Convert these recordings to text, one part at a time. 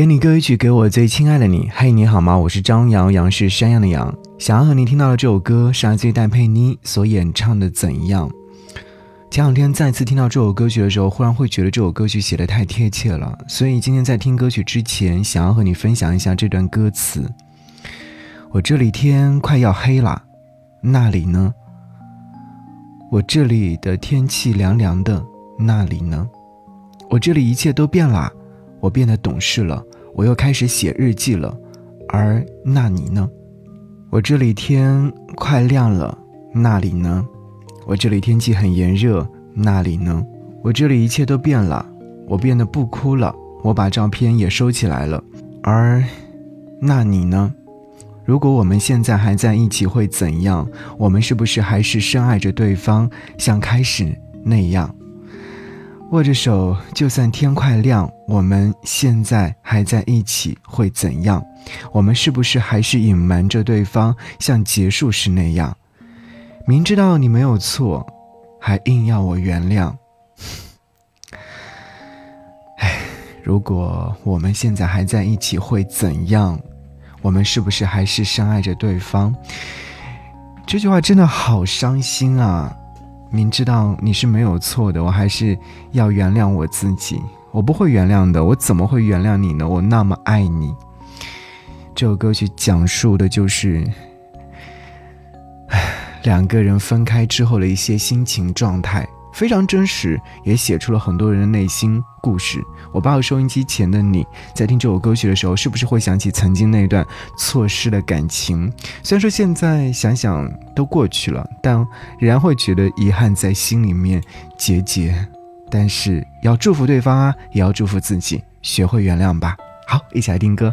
给你歌一曲，给我最亲爱的你。嘿，你好吗？我是张扬，杨是山羊的羊。想要和你听到的这首歌是来自于戴佩妮所演唱的《怎样》。前两天再次听到这首歌曲的时候，忽然会觉得这首歌曲写的太贴切了，所以今天在听歌曲之前，想要和你分享一下这段歌词。我这里天快要黑了，那里呢？我这里的天气凉凉的，那里呢？我这里一切都变了。我变得懂事了，我又开始写日记了，而那你呢？我这里天快亮了，那里呢？我这里天气很炎热，那里呢？我这里一切都变了，我变得不哭了，我把照片也收起来了，而那你呢？如果我们现在还在一起会怎样？我们是不是还是深爱着对方，像开始那样？握着手，就算天快亮，我们现在还在一起会怎样？我们是不是还是隐瞒着对方，像结束时那样？明知道你没有错，还硬要我原谅。唉，如果我们现在还在一起会怎样？我们是不是还是深爱着对方？这句话真的好伤心啊！明知道你是没有错的，我还是要原谅我自己。我不会原谅的，我怎么会原谅你呢？我那么爱你。这首歌曲讲述的就是，唉两个人分开之后的一些心情状态。非常真实，也写出了很多人的内心故事。我抱着收音机前的你，在听这首歌曲的时候，是不是会想起曾经那段错失的感情？虽然说现在想想都过去了，但仍然会觉得遗憾在心里面结结。但是要祝福对方啊，也要祝福自己，学会原谅吧。好，一起来听歌。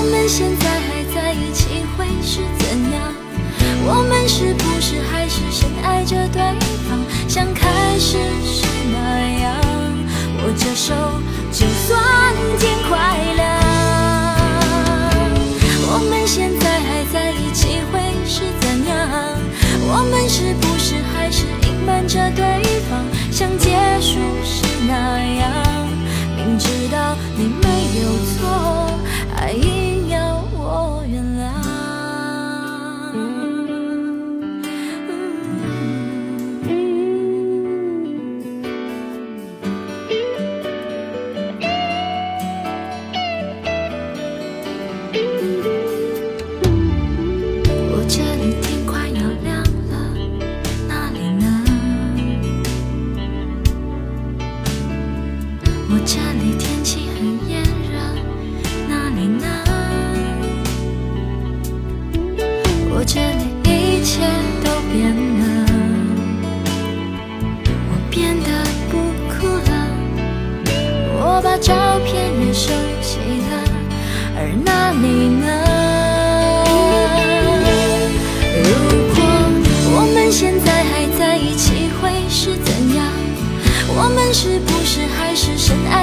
我们现在还在一起会是怎样？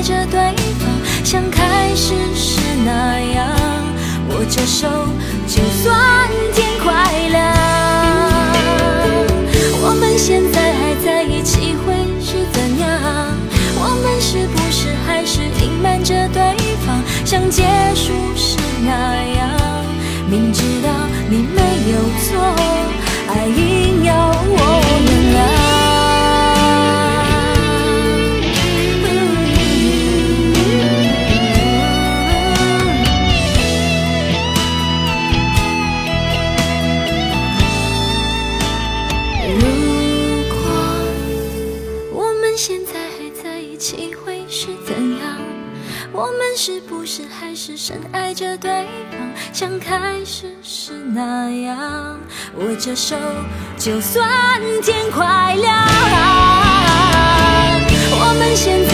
在这是不是还是深爱着对方，像开始时那样？握着手，就算天快亮。我们现。